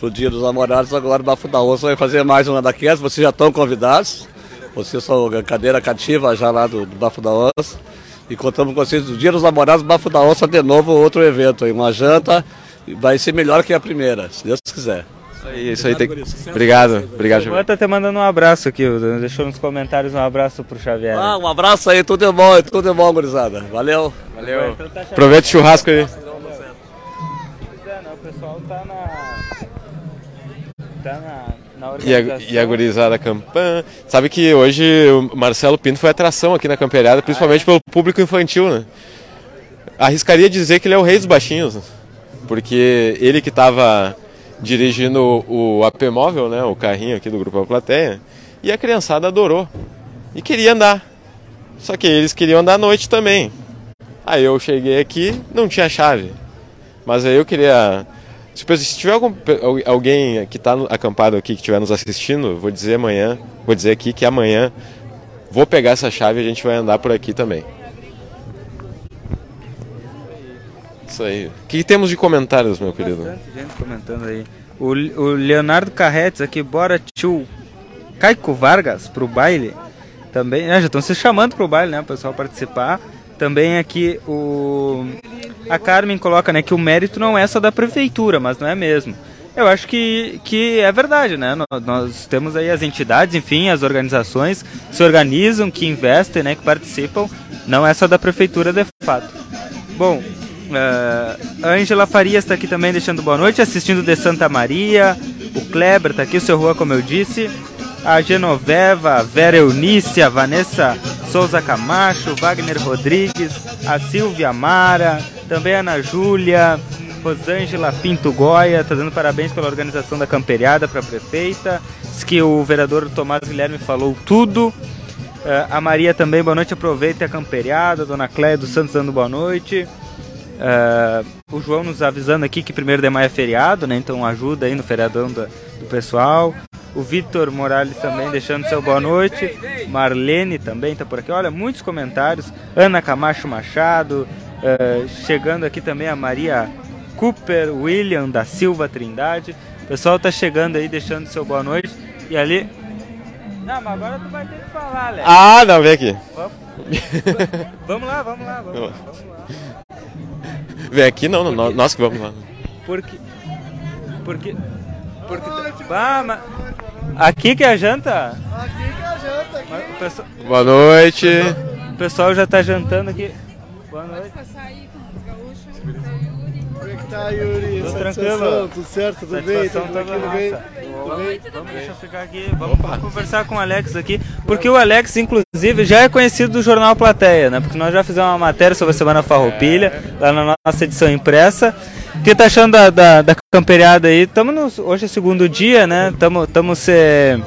pro dia dos namorados. Agora o bafo da onça vai fazer mais uma daquelas, vocês já estão convidados. Vocês são cadeira cativa já lá do, do bafo da onça. E contamos com vocês do dia dos namorados, bafo da onça de novo, outro evento aí, uma janta. Vai ser melhor que a primeira, se Deus quiser. Isso aí, tem... Obrigado, obrigado, Xavier. tá até mandando um abraço aqui, deixou nos comentários um abraço pro Xavier. Ah, um abraço aí, tudo é bom, tudo é bom, gurizada. Valeu. Valeu. Então tá Aproveita o churrasco aí. O pessoal tá na. Tá na. E a, e a gurizada campanha. Sabe que hoje o Marcelo Pinto foi atração aqui na campeirada, principalmente pelo público infantil, né? Arriscaria dizer que ele é o rei dos baixinhos, porque ele que estava dirigindo o, AP Móvel, né, o carrinho aqui do Grupo A Plateia, e a criançada adorou e queria andar. Só que eles queriam andar à noite também. Aí eu cheguei aqui, não tinha chave. Mas aí eu queria. Se tiver algum, alguém que está acampado aqui, que estiver nos assistindo, vou dizer amanhã, vou dizer aqui que amanhã vou pegar essa chave e a gente vai andar por aqui também. Isso aí. O que temos de comentários, meu querido? Gente comentando aí. O, o Leonardo Carretes aqui, bora tio Caico Vargas pro baile. Também, né, já estão se chamando pro baile, né, o pessoal participar. Também aqui o a Carmen coloca, né, que o mérito não é só da prefeitura, mas não é mesmo. Eu acho que, que é verdade, né? Nós, nós, temos aí as entidades, enfim, as organizações que se organizam, que investem, né, que participam. Não é só da prefeitura de fato. Bom, Uh, a Angela Farias está aqui também deixando boa noite, assistindo de Santa Maria. O Kleber está aqui, o seu Rua, como eu disse. A Genoveva, Vera Eunice, a Vanessa Souza Camacho, Wagner Rodrigues, a Silvia Mara, também a Ana Júlia, Rosângela Pinto Goya, está dando parabéns pela organização da camperiada para a prefeita. Diz que o vereador Tomás Guilherme falou tudo. Uh, a Maria também, boa noite, aproveite a camperiada. Dona Cléia dos Santos dando boa noite. Uh, o João nos avisando aqui que 1 de maio é feriado, né? Então ajuda aí no feriadão do, do pessoal. O Vitor Morales também deixando seu boa noite. Marlene também está por aqui. Olha, muitos comentários. Ana Camacho Machado. Uh, chegando aqui também a Maria Cooper, William da Silva Trindade. O pessoal tá chegando aí, deixando seu boa noite. E ali. Não, mas agora tu vai ter que falar, Léo. Ah, não, vem aqui. Vamos, vamos lá, vamos lá, vamos, vamos lá. Vem aqui não, não nós que vamos lá. Porque. Porque. Porque. Ah, mas... Aqui que é a janta? Aqui que é a janta. Aqui. Pessoal... Boa noite. O pessoal já tá jantando aqui. Boa noite. Como é que tá, Yuri? Tudo tranquilo? Tudo certo, tudo bem? Tudo tranquilo, bem? Vamos, deixa eu ficar aqui, vamos, vamos, conversar com o Alex aqui, porque o Alex, inclusive, já é conhecido do jornal Plateia, né? Porque nós já fizemos uma matéria sobre a Semana Farroupilha, lá na nossa edição impressa. O que tá achando da, da, da camperiada aí? Estamos hoje é segundo dia, né? Estamos se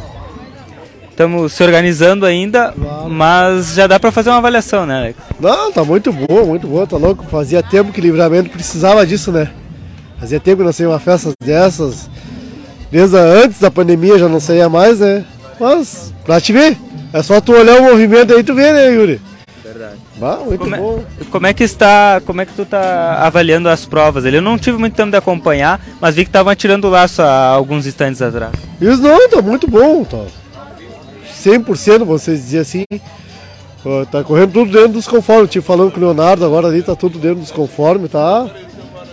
estamos se organizando ainda, mas já dá para fazer uma avaliação, né, Alex? Não, tá muito bom, muito bom, tá louco. Fazia tempo que livramento precisava disso, né? Fazia tempo que não saía uma festa dessas. Desde antes da pandemia já não saía mais, né? Mas, pra te ver, é só tu olhar o movimento aí tu vê, né, Yuri? Verdade. Ah, muito como é, bom. Como é que está, como é que tu tá avaliando as provas? Eu não tive muito tempo de acompanhar, mas vi que estavam atirando laço há alguns instantes atrás. Isso não, tá muito bom, tá. 100% vocês diziam assim. Tá correndo tudo dentro dos conformes. Tive falando com o Leonardo agora ali, tá tudo dentro dos conformes, tá?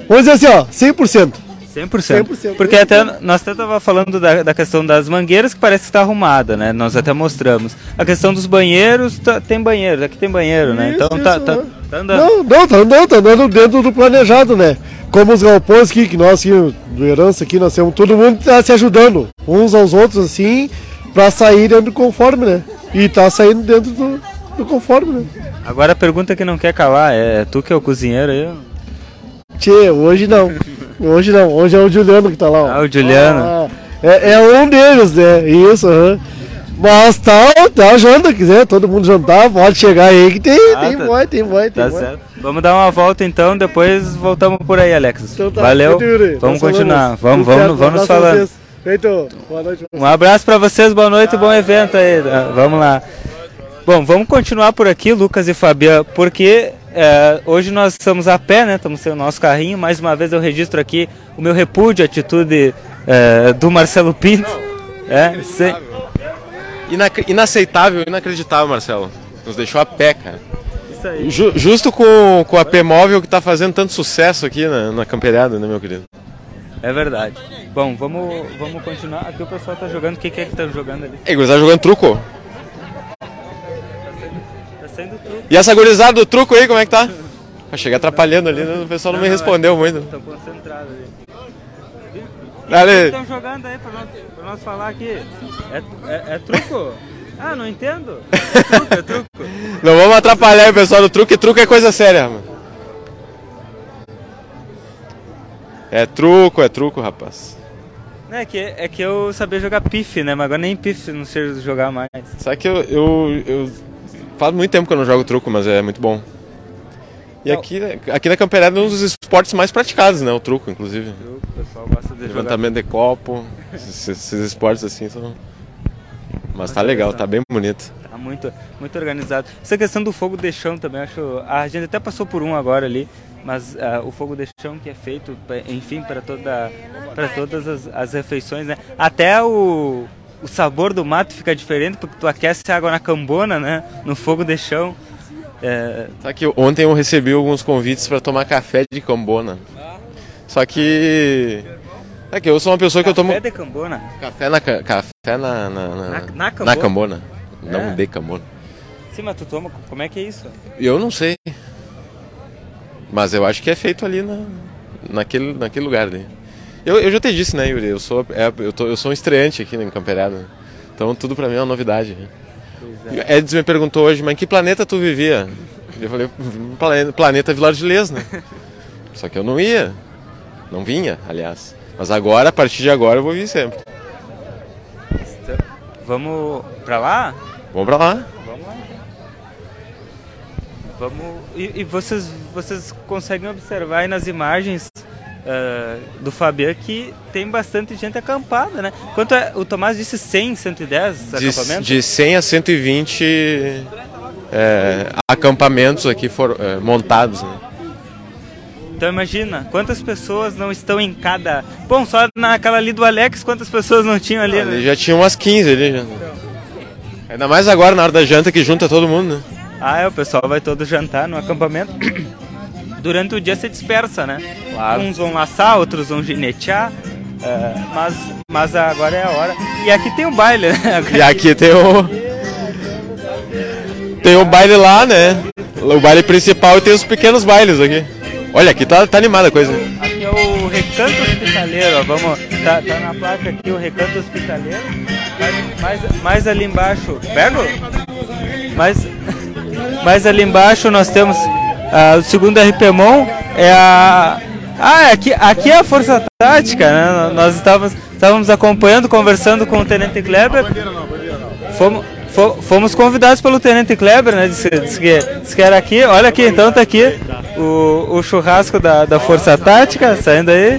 Vamos dizer assim, ó, 100%. 100%. 100%. Porque até nós até tava falando da, da questão das mangueiras que parece que está arrumada, né? Nós até mostramos. A questão dos banheiros, tá- tem banheiro, aqui tem banheiro, né? Isso, Então tá, isso, tá, né? tá andando. Não, não, tá andando, tá andando dentro do planejado, né? Como os galpões aqui, que nós aqui, do Herança aqui, nós temos, todo mundo tá se ajudando, uns aos outros, assim, pra sair dentro do conforme, né? E tá saindo dentro do, do conforme, né? Agora a pergunta que não quer calar é tu que é o cozinheiro aí? Tchê, hoje não. Hoje não, hoje é o Juliano que tá lá, ó. Ah, o Juliano. Ah, é, é um deles, né? Isso, aham. Mas tá, tá janta, quiser todo mundo jantar, pode chegar aí que tem, Ah, tem tá- boy, tem boy, tem Tá boy. certo. Vamos dar uma volta então, depois voltamos por aí, Alex. Então tá, Valeu. Vamos Nós continuar. Vamos, vamos, certo, vamos pra falando. Feito. Boa noite. Um abraço pra vocês, boa noite bom evento aí. Ah, Vamos lá. Bom, vamos continuar por aqui, Lucas e Fabiano, porque é, hoje nós estamos a pé, né? Estamos sem o nosso carrinho. Mais uma vez eu registro aqui o meu repúdio, a atitude é, do Marcelo Pinto. É, sem- Inac- inaceitável, inacreditável, Marcelo. Nos deixou a pé, cara. isso aí. Ju- justo com, com a P Móvel que tá fazendo tanto sucesso aqui na, na camperiada, né, meu querido? É verdade. Bom, vamos, vamos continuar. Aqui o pessoal tá jogando. O que, que é que tá jogando ali? Ei, gurizada jogando truco. Saindo truque. E essa gurizada do truco aí, como é que tá? Eu cheguei atrapalhando ali, né? o pessoal não me respondeu muito. Estão concentrados ali. Ali. Estão jogando aí pra nós, pra nós falar aqui. É, é, é truco? Ah, não entendo. É truco, é truco. Não vamos atrapalhar o pessoal do truco, truco é coisa séria, mano. É truco, é truco, rapaz. É que, é que eu sabia jogar pif, né? Mas agora nem pif não sei jogar mais. Sabe que eu, eu, eu- Faz muito tempo que eu não jogo truco, mas é muito bom. E Não. aqui, aqui na Campeirada é um dos esportes mais praticados, né? O truco, inclusive. Truco, o pessoal gosta de jogar. Levantamento de copo, esses, esses esportes assim são. Mas tá legal, tá bem bonito. Tá muito, muito organizado. Essa questão do fogo de chão também, acho. A gente até passou por um agora ali, mas ah, o fogo de chão que é feito, enfim, para toda, para todas as, as refeições, né? Até o, o sabor do mato fica diferente porque tu aquece a água na cambona, né? No fogo de chão. É, Sabe que ontem eu recebi alguns convites para tomar café de cambona. Só que. É que eu sou uma pessoa que eu tomo. café de cambona. Café na, ca- café na, na, na, Na- na cambona? na cambona. Não É. de cambona. Sim, mas tu toma. Como é que é isso? Eu não sei. Mas eu acho que é feito ali na, naquele, naquele lugar ali. Eu, eu já te disse, né, Yuri? Eu sou, é, eu, tô, eu sou um estreante aqui em Camperada. Então tudo pra mim é uma novidade. O Edson me perguntou hoje, mas em que planeta tu vivia? Eu falei, "Um plane- planeta Vilar de Lês, né? Só que eu não ia. Não vinha, aliás. Mas agora, a partir de agora, eu vou vir sempre. Vamos pra lá? Vamos pra lá. Vamos lá. Vamos. E, e vocês, vocês conseguem observar aí nas imagens ah, do Fabian que tem bastante gente acampada, né? Quanto é, o Tomás disse 100, 110 De, acampamentos? de 100 a 120 é, acampamentos aqui for, é, montados. Né? Então imagina, quantas pessoas não estão em cada. Bom, só naquela ali do Alex, quantas pessoas não tinham ali, Ali né? já tinha umas 15 ali. Já. Ainda mais agora na hora da janta que junta todo mundo, né? Ah, é, o pessoal vai todo jantar no acampamento. Durante o dia se dispersa, né? Claro. Uns vão laçar, outros vão ginetear. é, mas, mas agora é a hora. E aqui tem o baile, né? E aqui tem o. Tem o baile lá, né? O baile principal e tem os pequenos bailes aqui. Olha, aqui tá, tá animada a coisa. Aqui é o Recanto Hospitaleiro, ó. Vamos, tá, tá na placa aqui o Recanto Hospitaleiro. Mais, mais, mais ali embaixo. Pego? Mais, mais ali embaixo nós temos ah, o segundo RPMON. É a. Ah, aqui, aqui é a Força Tática, né? Nós estávamos, estávamos acompanhando, conversando com o Tenente Kleber. Fomos, fo- fomos convidados pelo Tenente Kleber, né? Disse, disse que, disse que era aqui. Olha aqui, então tá aqui o, o churrasco da, da Força Tática saindo aí.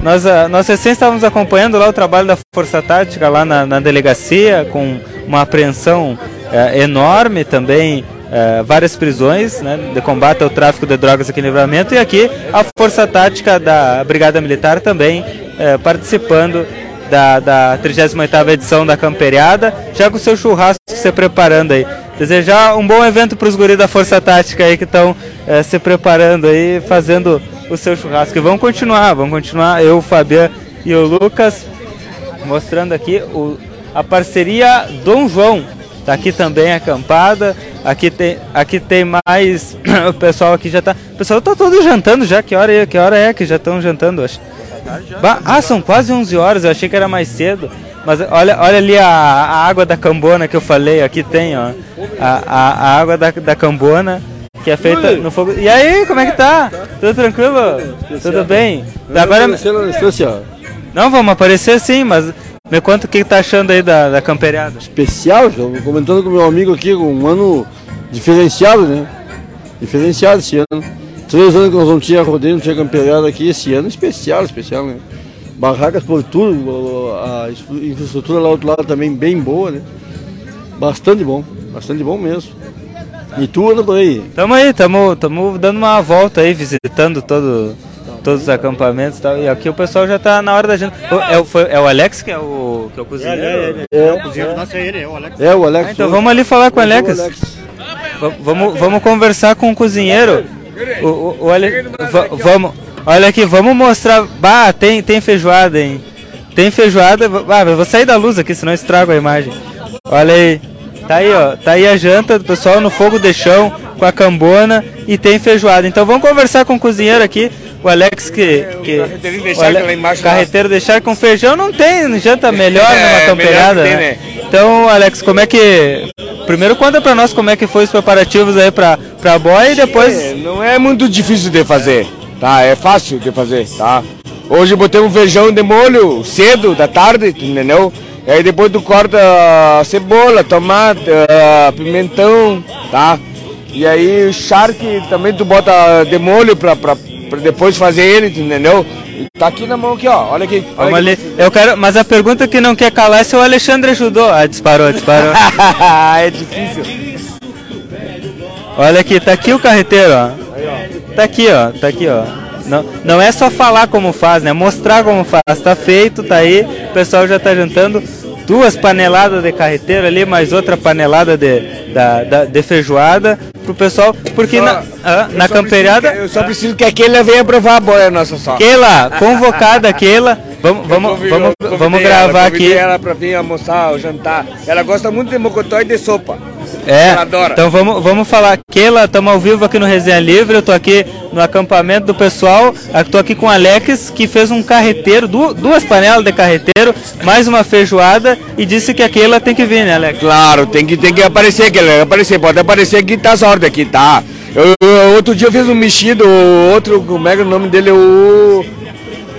Nós, ah, nós recém estávamos acompanhando lá o trabalho da Força Tática lá na, na delegacia, com uma apreensão eh, enorme também, eh, várias prisões né, de combate ao tráfico de drogas aqui em Livramento. E aqui a Força Tática da Brigada Militar também eh, participando da, da 38ª edição da Camperiada, já com o seu churrasco se preparando aí. Desejar um bom evento para os guris da Força Tática aí que estão se preparando aí, fazendo o seu churrasco. E vamos continuar, vamos continuar. Eu, o Fabiano e o Lucas mostrando aqui o, a parceria Dom João. Tá aqui também acampada. Aqui tem, aqui tem mais. o pessoal aqui já tá. O pessoal tá todo jantando já. Que hora é? Que hora é que já estão jantando? Acho. Ah, são quase 11 horas. Eu achei que era mais cedo. Mas olha, olha ali a, a água da cambona que eu falei. Aqui tem, ó. A, a, a água da, da cambona que é feita no fogo. E aí, como é que tá? Tudo tranquilo? Tudo bem? Agora. Não, vamos aparecer sim, mas me conta o que tá achando aí da, da camperiada. especial, estou comentando com meu amigo aqui, um ano diferenciado, né? Diferenciado esse ano. Três anos que nós não tinha rodeio, não tinha campeonato aqui, esse ano especial, especial, né? Barracas por tudo, a infra- infraestrutura lá do outro lado também bem boa, né? Bastante bom, bastante bom mesmo. E tu anda por aí? Tamo aí, tamo, tamo dando uma volta aí, visitando todo, todos os acampamentos e tal. E aqui o pessoal já tá na hora da gente. É, o- foi- é o Alex que é o, que é o cozinheiro? É, é o Alex. Ah, então vamos ali falar com o É o Alex. Va- Vamos, vamos conversar com o cozinheiro. O, o, o Ale- va- vamos, olha aqui, vamos mostrar. Bah, tem, tem feijoada, hein? Tem feijoada. Ah, vou sair da luz aqui, senão eu estrago a imagem. Olha aí. Tá aí, ó. Tá aí a janta do pessoal no fogo de chão com a cambona e tem feijoada. Então vamos conversar com o cozinheiro aqui. O Alex que. que o charque lá embaixo lá. Carreteiro de charque com feijão não tem janta melhor É, numa melhor campeirada, que tem, né? né? Então, Alex, como é que. Primeiro conta pra nós como é que foi os preparativos aí pra, pra boia e depois. É, não é muito difícil de fazer, tá? É fácil de fazer, tá? Hoje botei um feijão de molho cedo, da tarde, entendeu? E aí depois tu corta a cebola, tomate, ah, pimentão, tá? E aí o charque também tu bota de molho pra, pra, pra depois fazer ele, entendeu? Tá aqui na mão aqui, ó. Olha aqui. Olha aqui. ali. Eu quero, mas a pergunta que não quer calar é se o Alexandre ajudou. Ah, disparou, disparou. é difícil. Olha aqui, tá aqui o carreteiro, ó. Tá aqui, ó. Tá aqui, ó. Não, não é só falar como faz, né? Mostrar como faz. Tá feito, tá aí. O pessoal já tá jantando. Duas paneladas de carreteiro ali, mais outra panelada de, da, da- de feijoada pro pessoal. Porque Só- na, ah, na que- Eu só preciso que aquele venha provar a boia nossa só. Keila, convocada Keila. Vamos, vamos, vamos, vamos ela, gravar convidei aqui. ela pra vir almoçar jantar. Ela gosta muito de mocotó e de sopa. É, Ela adora. então vamos, vamos falar. Keila, estamos ao vivo aqui no Resenha Livre. Eu tô aqui no acampamento do pessoal. Estou aqui com o Alex, que fez um carreteiro, du- duas panelas de carreteiro, mais uma feijoada e disse que a Keila tem que vir, né, Alex? Claro, tem que, tem que aparecer aquele, aparecer, pode aparecer que tá sorte aqui, tá? Eu, eu- outro dia eu fiz um mexido, o outro, como é que é o nome dele? O.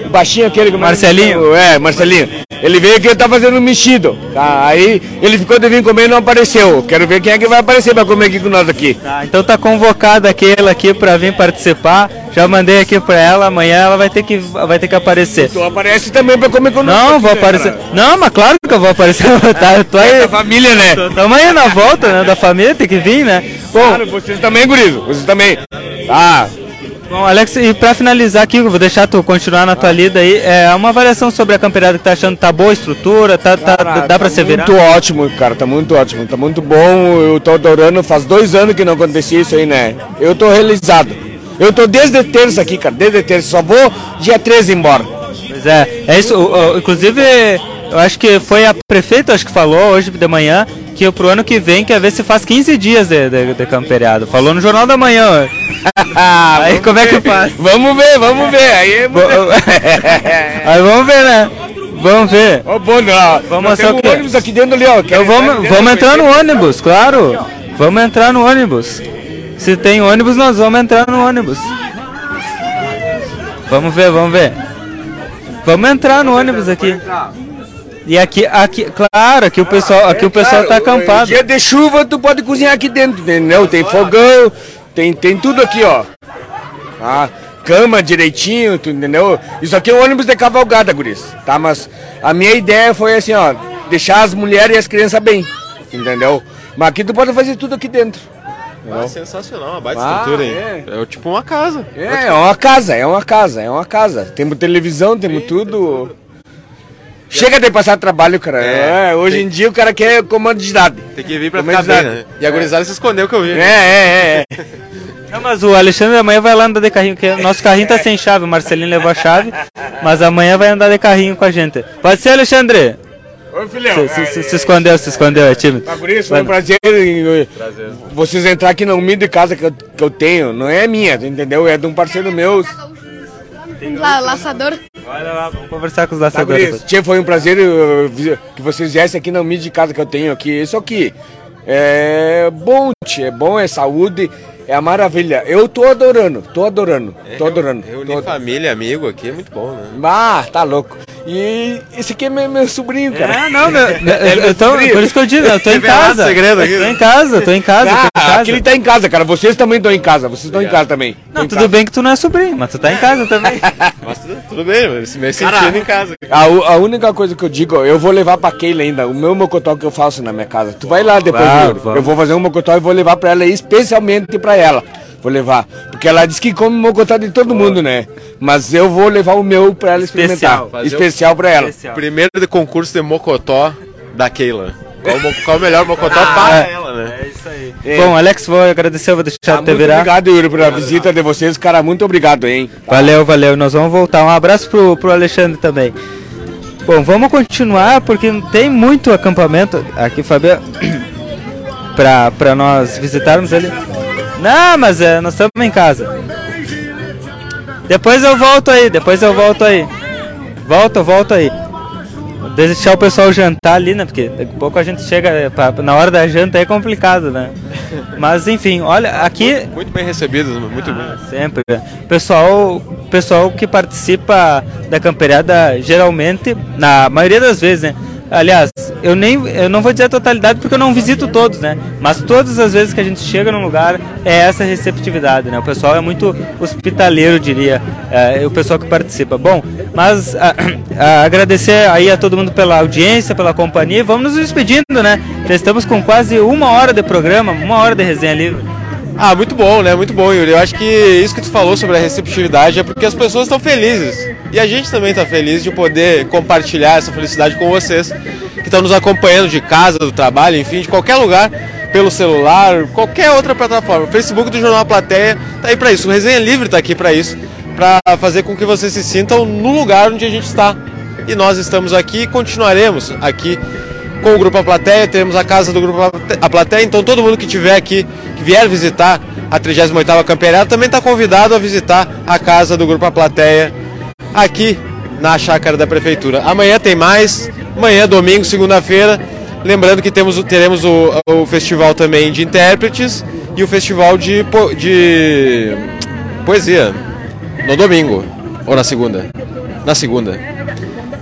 Baixinho aquele. que Marcelinho? É, Marcelinho. Ele veio aqui e tá fazendo um mexido. Tá? Aí ele ficou de vir comer e não apareceu. Quero ver quem é que vai aparecer pra comer aqui com nós aqui. Tá, então tá convocada a Keila aqui para vir participar. Já mandei aqui para ela. Amanhã ela vai ter que, vai ter que aparecer. Tu aparece também pra comer conosco. Não, aqui, vou né, aparecer. Não, mas claro que eu vou aparecer. tá, eu tô aí. É da família, né? Tamo aí na volta, né? Da família, tem que vir, né? Bom, Claro, vocês também, gurizo. Vocês também. Tá. Bom, Alex, e pra finalizar aqui, vou deixar tu continuar na tua lida aí. É uma avaliação sobre a campeonato que tá achando tá boa a estrutura, tá, tá, Cara, dá pra tá ser virar? Muito ótimo, cara, tá muito ótimo, tá muito bom. Eu tô adorando, faz dois anos que não acontecia isso aí, né? Eu tô realizado. Eu tô desde terça aqui, cara, desde terça. Só vou dia 13 embora. Pois é, é isso. inclusive, eu acho que foi a prefeita, acho que falou hoje de manhã, que pro ano que vem quer ver se faz 15 dias de, de, de camperiado. Falou no Jornal da Manhã. Aí Vamos como é que ver. faz? Vamos ver, vamos ver. Aí é Aí vamos ver, né? Vamos ver. Ô, bom, não. Vamos quê? um ônibus aqui dentro ali, ó. Então vamos, vamos entrar no ônibus, claro. Vamos entrar no ônibus. Se tem ônibus, nós vamos entrar no ônibus. Vamos ver, vamos ver. Vamos entrar no ônibus aqui. E aqui, aqui, claro, aqui o pessoal, aqui o pessoal tá acampado. Dia de chuva, tu pode cozinhar aqui dentro, entendeu? Tem fogão, tem, tem tudo aqui, ó. Tá? Cama direitinho, tu entendeu? Isso aqui é um ônibus de cavalgada, guris, tá? Mas a minha ideia foi assim, ó, deixar as mulheres e as crianças bem, entendeu? Mas aqui tu pode fazer tudo aqui dentro. Ah, sensacional, uma baita Ah, estrutura, hein? é. É. tipo uma casa. É, é uma casa, é uma casa, é uma casa. Temos televisão, temos tudo. Chega de passar trabalho, cara. É, É, hoje tem- em dia o cara quer comando de idade. Tem que vir pra é ficar bem, né? E a gurizada se escondeu que eu vi. É, né? é, é. é. Não, mas o Alexandre amanhã vai lá andar de carrinho, porque nosso carrinho tá sem chave, o Marcelinho levou a chave, mas amanhã vai andar de carrinho com a gente. Pode ser, Alexandre? Ô, filhão. Se, se- se- se escondeu, se escondeu, é time. Tá, por isso, foi um prazer em, vocês entrar aqui na humilde casa que eu, que eu tenho. Não é minha, entendeu? É de um parceiro meu. Um la- laçador. Olha lá, vamos conversar com os Tá, laçadores. Tchê, foi um prazer que vocês viessem aqui na humilde casa que eu tenho aqui. Isso aqui é bom, tchê, é bom, é saúde, é a maravilha. Eu tô adorando, tô adorando, tô adorando. Reunir Tô... família, amigo aqui é muito bom, né? Ah, tá louco. E esse aqui é meu, meu sobrinho, cara. É, não, meu, eu, eu tô, por isso que eu digo, eu tô em casa. segredo aqui. Tô em casa, tô em casa, tô em Ah, casa. aquele tá em casa, cara. Vocês também estão em casa. Vocês estão em casa também. Não, tudo casa. bem que tu não é sobrinho, mas tu tá em casa também. Mas tudo, tudo bem, mas me sentindo em casa. A, a única coisa que eu digo, eu vou levar pra Keila ainda, o meu mocotó que eu faço na minha casa. Tu vai lá depois, vamos. eu vou fazer um mocotó e vou levar pra ela, especialmente pra ela. Vou levar. Porque ela diz que come mocotó de todo mundo, né? Mas eu vou levar o meu pra ela Especial. experimentar. O- Especial pra ela. Especial. Primeiro de concurso de Mocotó da Keila. Qual, o qual o melhor Mocotó Ah, para é. ela, né? É isso aí. É. Bom, Alex, vou agradecer, vou deixar Tá, de te muito virar. obrigado, Yuri, pela visita de vocês. Cara, muito obrigado, hein? Valeu, valeu. Nós vamos voltar. Um abraço pro, pro Alexandre também. Bom, vamos continuar porque tem muito acampamento aqui, Fabiano, pra, pra nós visitarmos ele. Não, mas é, nós estamos em casa. Depois eu volto aí, depois eu volto aí. Volto, volto aí. Vou Deixar o pessoal jantar ali, né? Porque daqui a pouco a gente chega, é, pra- na hora da janta é complicado, né? Mas enfim, olha, aqui Muito bem recebidos, muito bem. ah, sempre. Pessoal, pessoal que participa da camperiada geralmente, na maioria das vezes, né? Aliás, eu nem eu não vou dizer a totalidade porque eu não visito todos, né? Mas todas as vezes que a gente chega num lugar é essa receptividade, né? O pessoal é muito hospitaleiro, diria, é, o pessoal que participa. Bom, mas a- a- agradecer aí a todo mundo pela audiência, pela companhia. Vamos nos despedindo, né? Já estamos com quase uma hora de programa, uma hora de resenha livre. Ah, muito bom, né? Muito bom, Yuri. Eu acho que isso que tu falou sobre a receptividade é porque as pessoas estão felizes. E a gente também está feliz de poder compartilhar essa felicidade com vocês que estão nos acompanhando de casa, do trabalho, enfim, de qualquer lugar, pelo celular, qualquer outra plataforma. O Facebook do Jornal Plateia tá aí para isso. O Resenha Livre tá aqui para isso, para fazer com que vocês se sintam no lugar onde a gente está. E nós estamos aqui e continuaremos aqui com o Grupo A Plateia, temos a casa do Grupo A Plateia, então todo mundo que tiver aqui, que vier visitar a 38ª Campeonato, também está convidado a visitar a casa do Grupo A Plateia aqui na chácara da Prefeitura. Amanhã tem mais, amanhã, domingo, segunda-feira, lembrando que temos, teremos o, o festival também de intérpretes e o festival de, de poesia no domingo, ou na segunda? Na segunda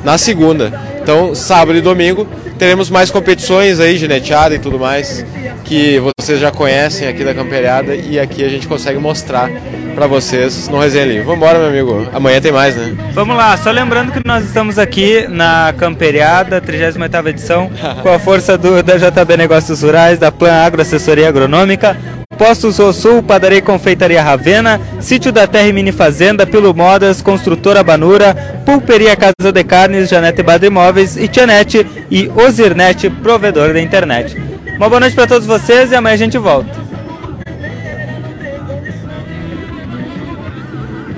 na segunda. Então, sábado e domingo, teremos mais competições aí, gineteada e tudo mais, que vocês já conhecem aqui da Camperiada e aqui a gente consegue mostrar pra vocês no Resenha Livre. Vambora, meu amigo. Amanhã tem mais, né? Vamos lá, só lembrando que nós estamos aqui na Camperiada, 38ª edição, com a força do, da JB Negócios Rurais, da Plan Agro Assessoria Agronômica, Postos Sul, Padaria e Confeitaria Ravena, Sítio da Terra e Mini Fazenda, Pilo Modas, Construtora Banura, Pulperia Casa de Carnes, Janete Badre Imóveis e Tianete e Ozirnet, provedor da internet. Uma boa noite para todos vocês e amanhã a gente volta.